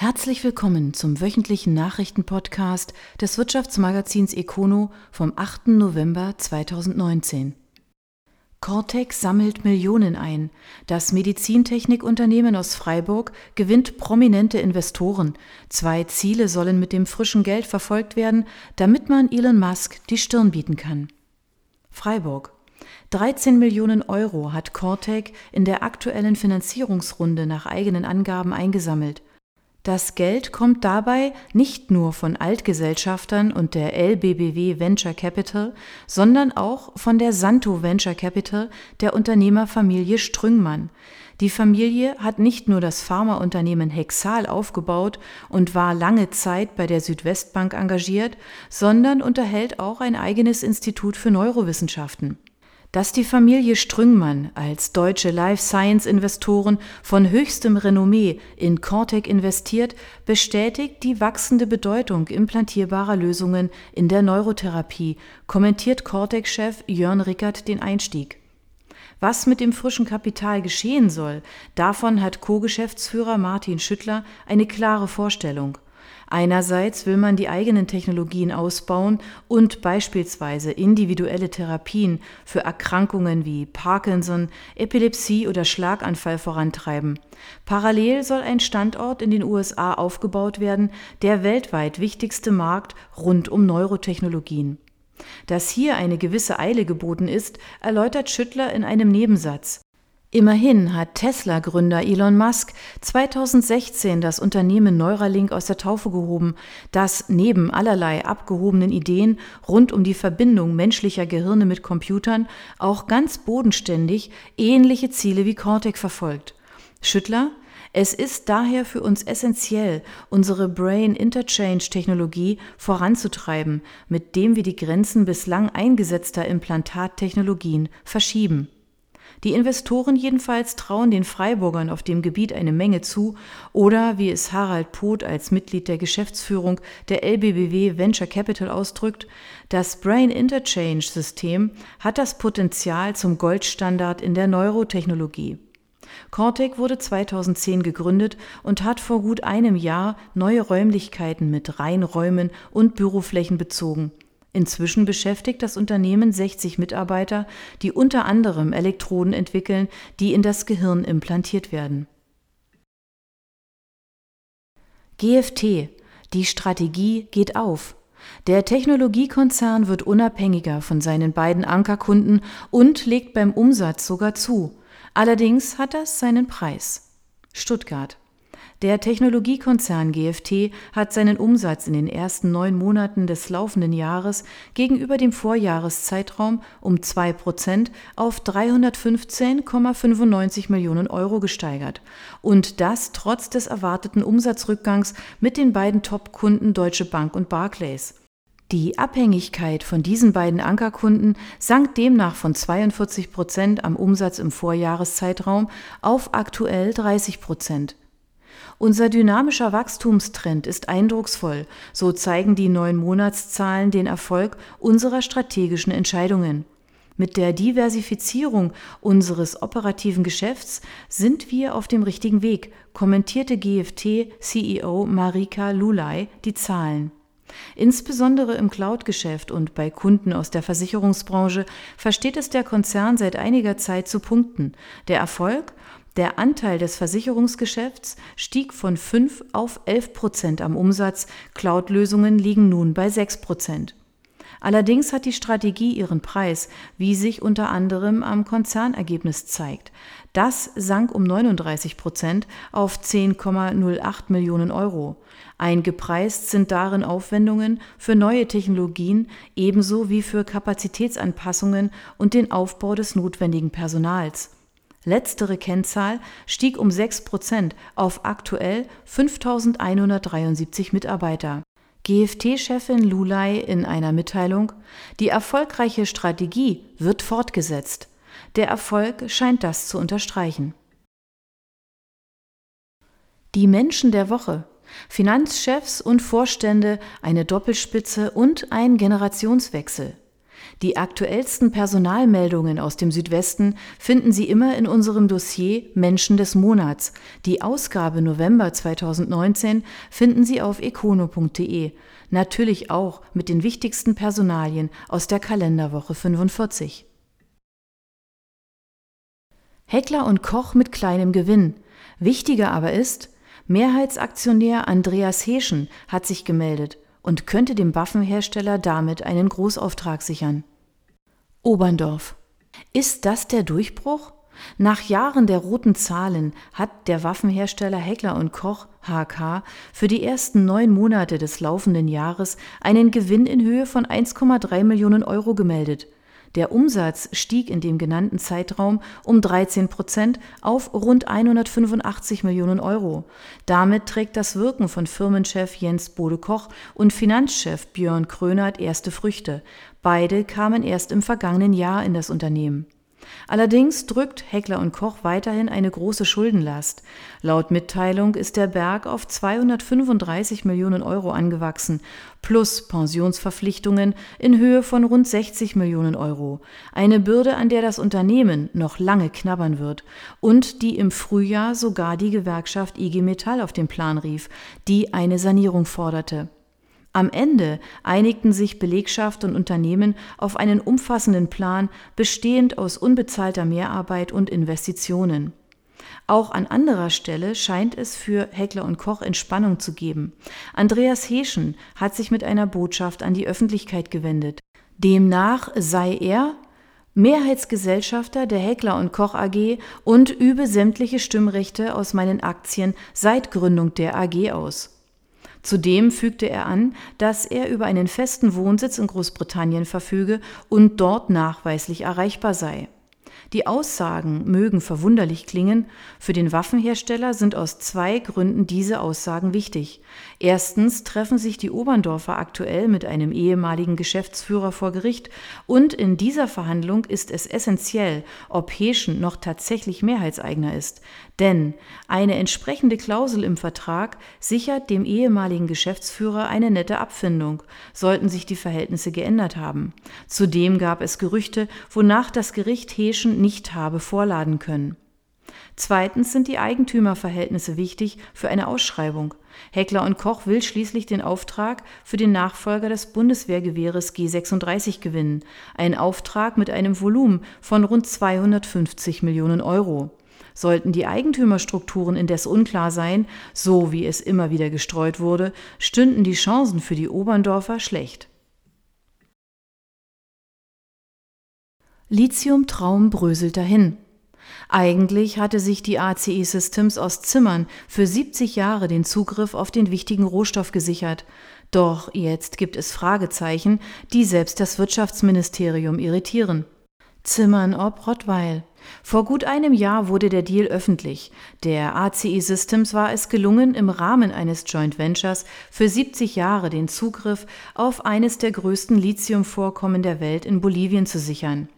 Herzlich willkommen zum wöchentlichen Nachrichtenpodcast des Wirtschaftsmagazins Econo vom 8. November 2019. Cortex sammelt Millionen ein. Das Medizintechnikunternehmen aus Freiburg gewinnt prominente Investoren. Zwei Ziele sollen mit dem frischen Geld verfolgt werden, damit man Elon Musk die Stirn bieten kann. Freiburg. 13 Millionen Euro hat Cortec in der aktuellen Finanzierungsrunde nach eigenen Angaben eingesammelt. Das Geld kommt dabei nicht nur von Altgesellschaftern und der LBBW Venture Capital, sondern auch von der Santo Venture Capital der Unternehmerfamilie Strüngmann. Die Familie hat nicht nur das Pharmaunternehmen Hexal aufgebaut und war lange Zeit bei der Südwestbank engagiert, sondern unterhält auch ein eigenes Institut für Neurowissenschaften. Dass die Familie Strüngmann als deutsche Life Science Investoren von höchstem Renommee in Cortec investiert, bestätigt die wachsende Bedeutung implantierbarer Lösungen in der Neurotherapie, kommentiert Cortec-Chef Jörn Rickert den Einstieg. Was mit dem frischen Kapital geschehen soll, davon hat Co-Geschäftsführer Martin Schüttler eine klare Vorstellung. Einerseits will man die eigenen Technologien ausbauen und beispielsweise individuelle Therapien für Erkrankungen wie Parkinson, Epilepsie oder Schlaganfall vorantreiben. Parallel soll ein Standort in den USA aufgebaut werden, der weltweit wichtigste Markt rund um Neurotechnologien. Dass hier eine gewisse Eile geboten ist, erläutert Schüttler in einem Nebensatz. Immerhin hat Tesla-Gründer Elon Musk 2016 das Unternehmen Neuralink aus der Taufe gehoben, das neben allerlei abgehobenen Ideen rund um die Verbindung menschlicher Gehirne mit Computern auch ganz bodenständig ähnliche Ziele wie Cortex verfolgt. Schüttler es ist daher für uns essentiell, unsere Brain Interchange Technologie voranzutreiben, mit dem wir die Grenzen bislang eingesetzter Implantattechnologien verschieben. Die Investoren jedenfalls trauen den Freiburgern auf dem Gebiet eine Menge zu oder, wie es Harald Poth als Mitglied der Geschäftsführung der LBBW Venture Capital ausdrückt, das Brain Interchange System hat das Potenzial zum Goldstandard in der Neurotechnologie. Cortec wurde 2010 gegründet und hat vor gut einem Jahr neue Räumlichkeiten mit Reinräumen und Büroflächen bezogen. Inzwischen beschäftigt das Unternehmen 60 Mitarbeiter, die unter anderem Elektroden entwickeln, die in das Gehirn implantiert werden. GFT. Die Strategie geht auf. Der Technologiekonzern wird unabhängiger von seinen beiden Ankerkunden und legt beim Umsatz sogar zu. Allerdings hat das seinen Preis. Stuttgart. Der Technologiekonzern GFT hat seinen Umsatz in den ersten neun Monaten des laufenden Jahres gegenüber dem Vorjahreszeitraum um zwei Prozent auf 315,95 Millionen Euro gesteigert. Und das trotz des erwarteten Umsatzrückgangs mit den beiden Top-Kunden Deutsche Bank und Barclays. Die Abhängigkeit von diesen beiden Ankerkunden sank demnach von 42 Prozent am Umsatz im Vorjahreszeitraum auf aktuell 30 Prozent. Unser dynamischer Wachstumstrend ist eindrucksvoll, so zeigen die neun Monatszahlen den Erfolg unserer strategischen Entscheidungen. Mit der Diversifizierung unseres operativen Geschäfts sind wir auf dem richtigen Weg, kommentierte GFT-CEO Marika Lulay die Zahlen. Insbesondere im Cloud-Geschäft und bei Kunden aus der Versicherungsbranche versteht es der Konzern seit einiger Zeit zu punkten. Der Erfolg? Der Anteil des Versicherungsgeschäfts stieg von 5 auf 11 Prozent am Umsatz. Cloud-Lösungen liegen nun bei 6 Prozent. Allerdings hat die Strategie ihren Preis, wie sich unter anderem am Konzernergebnis zeigt. Das sank um 39 Prozent auf 10,08 Millionen Euro. Eingepreist sind darin Aufwendungen für neue Technologien ebenso wie für Kapazitätsanpassungen und den Aufbau des notwendigen Personals. Letztere Kennzahl stieg um 6 Prozent auf aktuell 5.173 Mitarbeiter. GFT-Chefin Lulay in einer Mitteilung, die erfolgreiche Strategie wird fortgesetzt. Der Erfolg scheint das zu unterstreichen. Die Menschen der Woche. Finanzchefs und Vorstände, eine Doppelspitze und ein Generationswechsel. Die aktuellsten Personalmeldungen aus dem Südwesten finden Sie immer in unserem Dossier Menschen des Monats. Die Ausgabe November 2019 finden Sie auf econo.de. Natürlich auch mit den wichtigsten Personalien aus der Kalenderwoche 45. Heckler und Koch mit kleinem Gewinn. Wichtiger aber ist, Mehrheitsaktionär Andreas Heschen hat sich gemeldet und könnte dem Waffenhersteller damit einen Großauftrag sichern. Oberndorf. Ist das der Durchbruch? Nach Jahren der roten Zahlen hat der Waffenhersteller Heckler und Koch HK für die ersten neun Monate des laufenden Jahres einen Gewinn in Höhe von 1,3 Millionen Euro gemeldet. Der Umsatz stieg in dem genannten Zeitraum um 13 Prozent auf rund 185 Millionen Euro. Damit trägt das Wirken von Firmenchef Jens Bode-Koch und Finanzchef Björn Krönert erste Früchte. Beide kamen erst im vergangenen Jahr in das Unternehmen. Allerdings drückt Heckler und Koch weiterhin eine große Schuldenlast. Laut Mitteilung ist der Berg auf 235 Millionen Euro angewachsen, plus Pensionsverpflichtungen in Höhe von rund 60 Millionen Euro. Eine Bürde, an der das Unternehmen noch lange knabbern wird und die im Frühjahr sogar die Gewerkschaft IG Metall auf den Plan rief, die eine Sanierung forderte. Am Ende einigten sich Belegschaft und Unternehmen auf einen umfassenden Plan, bestehend aus unbezahlter Mehrarbeit und Investitionen. Auch an anderer Stelle scheint es für Heckler und Koch Entspannung zu geben. Andreas Heschen hat sich mit einer Botschaft an die Öffentlichkeit gewendet. Demnach sei er Mehrheitsgesellschafter der Heckler und Koch AG und übe sämtliche Stimmrechte aus meinen Aktien seit Gründung der AG aus. Zudem fügte er an, dass er über einen festen Wohnsitz in Großbritannien verfüge und dort nachweislich erreichbar sei die Aussagen mögen verwunderlich klingen, für den Waffenhersteller sind aus zwei Gründen diese Aussagen wichtig. Erstens treffen sich die Oberndorfer aktuell mit einem ehemaligen Geschäftsführer vor Gericht und in dieser Verhandlung ist es essentiell, ob Heschen noch tatsächlich Mehrheitseigner ist. Denn eine entsprechende Klausel im Vertrag sichert dem ehemaligen Geschäftsführer eine nette Abfindung, sollten sich die Verhältnisse geändert haben. Zudem gab es Gerüchte, wonach das Gericht Heschen nicht habe vorladen können. Zweitens sind die Eigentümerverhältnisse wichtig für eine Ausschreibung. Heckler und Koch will schließlich den Auftrag für den Nachfolger des Bundeswehrgewehres G36 gewinnen, ein Auftrag mit einem Volumen von rund 250 Millionen Euro. Sollten die Eigentümerstrukturen indes unklar sein, so wie es immer wieder gestreut wurde, stünden die Chancen für die Oberndorfer schlecht. Lithium-Traum bröselt dahin. Eigentlich hatte sich die ACE Systems aus Zimmern für 70 Jahre den Zugriff auf den wichtigen Rohstoff gesichert. Doch jetzt gibt es Fragezeichen, die selbst das Wirtschaftsministerium irritieren. Zimmern ob Rottweil. Vor gut einem Jahr wurde der Deal öffentlich. Der ACE Systems war es gelungen, im Rahmen eines Joint Ventures für 70 Jahre den Zugriff auf eines der größten Lithiumvorkommen der Welt in Bolivien zu sichern.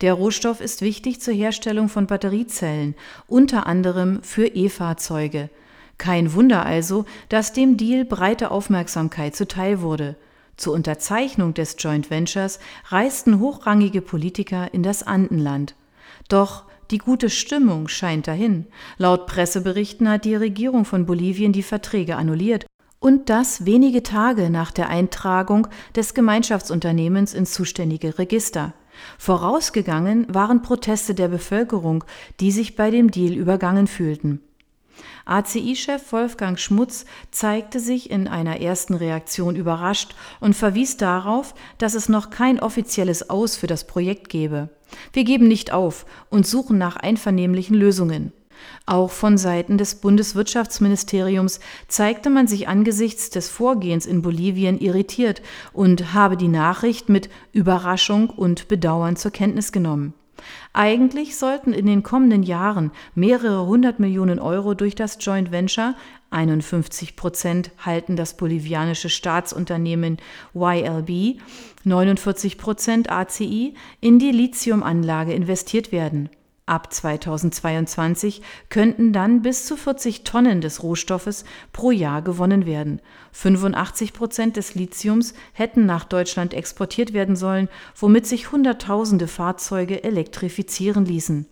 Der Rohstoff ist wichtig zur Herstellung von Batteriezellen, unter anderem für E-Fahrzeuge. Kein Wunder also, dass dem Deal breite Aufmerksamkeit zuteil wurde. Zur Unterzeichnung des Joint Ventures reisten hochrangige Politiker in das Andenland. Doch die gute Stimmung scheint dahin. Laut Presseberichten hat die Regierung von Bolivien die Verträge annulliert und das wenige Tage nach der Eintragung des Gemeinschaftsunternehmens ins zuständige Register. Vorausgegangen waren Proteste der Bevölkerung, die sich bei dem Deal übergangen fühlten. ACI-Chef Wolfgang Schmutz zeigte sich in einer ersten Reaktion überrascht und verwies darauf, dass es noch kein offizielles Aus für das Projekt gebe. Wir geben nicht auf und suchen nach einvernehmlichen Lösungen. Auch von Seiten des Bundeswirtschaftsministeriums zeigte man sich angesichts des Vorgehens in Bolivien irritiert und habe die Nachricht mit Überraschung und Bedauern zur Kenntnis genommen. Eigentlich sollten in den kommenden Jahren mehrere hundert Millionen Euro durch das Joint Venture 51 Prozent halten das bolivianische Staatsunternehmen YLB, 49 Prozent ACI in die Lithiumanlage investiert werden. Ab 2022 könnten dann bis zu 40 Tonnen des Rohstoffes pro Jahr gewonnen werden. 85 Prozent des Lithiums hätten nach Deutschland exportiert werden sollen, womit sich Hunderttausende Fahrzeuge elektrifizieren ließen.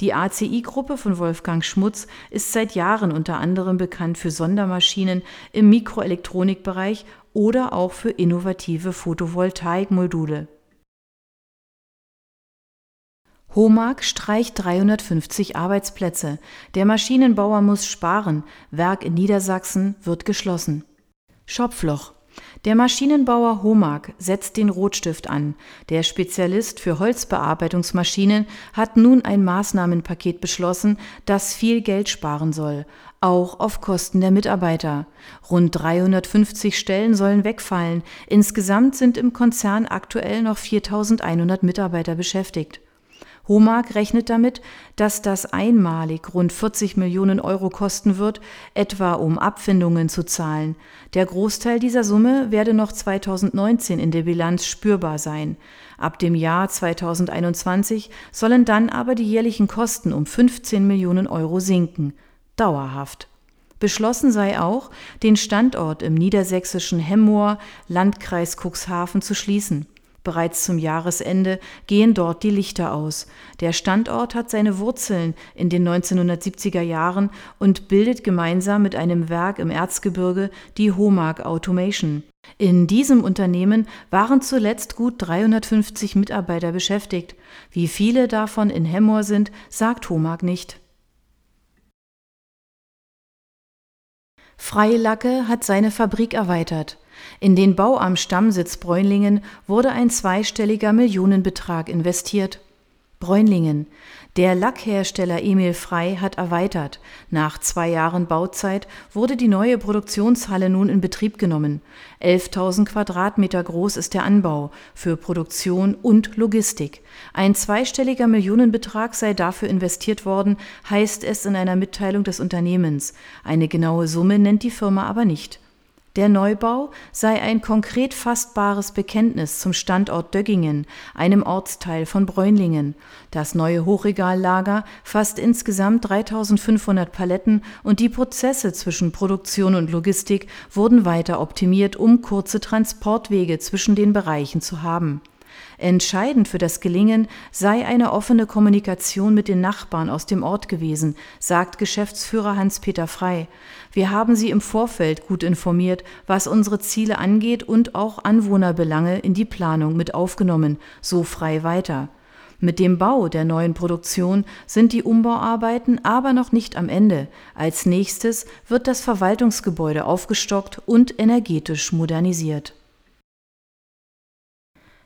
Die ACI-Gruppe von Wolfgang Schmutz ist seit Jahren unter anderem bekannt für Sondermaschinen im Mikroelektronikbereich oder auch für innovative Photovoltaikmodule. HOMAG streicht 350 Arbeitsplätze. Der Maschinenbauer muss sparen. Werk in Niedersachsen wird geschlossen. Schopfloch. Der Maschinenbauer HOMAG setzt den Rotstift an. Der Spezialist für Holzbearbeitungsmaschinen hat nun ein Maßnahmenpaket beschlossen, das viel Geld sparen soll, auch auf Kosten der Mitarbeiter. Rund 350 Stellen sollen wegfallen. Insgesamt sind im Konzern aktuell noch 4100 Mitarbeiter beschäftigt. HOMAG rechnet damit, dass das einmalig rund 40 Millionen Euro kosten wird, etwa um Abfindungen zu zahlen. Der Großteil dieser Summe werde noch 2019 in der Bilanz spürbar sein. Ab dem Jahr 2021 sollen dann aber die jährlichen Kosten um 15 Millionen Euro sinken. Dauerhaft. Beschlossen sei auch, den Standort im niedersächsischen Hemmoor, Landkreis Cuxhaven, zu schließen. Bereits zum Jahresende gehen dort die Lichter aus. Der Standort hat seine Wurzeln in den 1970er Jahren und bildet gemeinsam mit einem Werk im Erzgebirge die Homag Automation. In diesem Unternehmen waren zuletzt gut 350 Mitarbeiter beschäftigt. Wie viele davon in Hemmoor sind, sagt Homag nicht. Freilacke hat seine Fabrik erweitert. In den Bau am Stammsitz Bräunlingen wurde ein zweistelliger Millionenbetrag investiert. Bräunlingen. Der Lackhersteller Emil Frei hat erweitert. Nach zwei Jahren Bauzeit wurde die neue Produktionshalle nun in Betrieb genommen. 11.000 Quadratmeter groß ist der Anbau für Produktion und Logistik. Ein zweistelliger Millionenbetrag sei dafür investiert worden, heißt es in einer Mitteilung des Unternehmens. Eine genaue Summe nennt die Firma aber nicht. Der Neubau sei ein konkret fassbares Bekenntnis zum Standort Döggingen, einem Ortsteil von Bräunlingen. Das neue Hochregallager fasst insgesamt 3500 Paletten und die Prozesse zwischen Produktion und Logistik wurden weiter optimiert, um kurze Transportwege zwischen den Bereichen zu haben Entscheidend für das Gelingen sei eine offene Kommunikation mit den Nachbarn aus dem Ort gewesen, sagt Geschäftsführer Hans-Peter Frei. Wir haben sie im Vorfeld gut informiert, was unsere Ziele angeht und auch Anwohnerbelange in die Planung mit aufgenommen, so frei weiter. Mit dem Bau der neuen Produktion sind die Umbauarbeiten aber noch nicht am Ende. Als nächstes wird das Verwaltungsgebäude aufgestockt und energetisch modernisiert.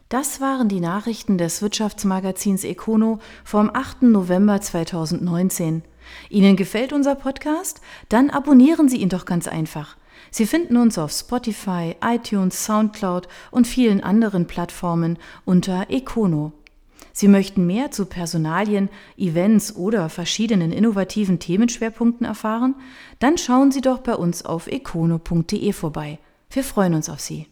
Das waren die Nachrichten des Wirtschaftsmagazins Econo vom 8. November 2019. Ihnen gefällt unser Podcast? Dann abonnieren Sie ihn doch ganz einfach. Sie finden uns auf Spotify, iTunes, SoundCloud und vielen anderen Plattformen unter Econo. Sie möchten mehr zu Personalien, Events oder verschiedenen innovativen Themenschwerpunkten erfahren? Dann schauen Sie doch bei uns auf econo.de vorbei. Wir freuen uns auf Sie.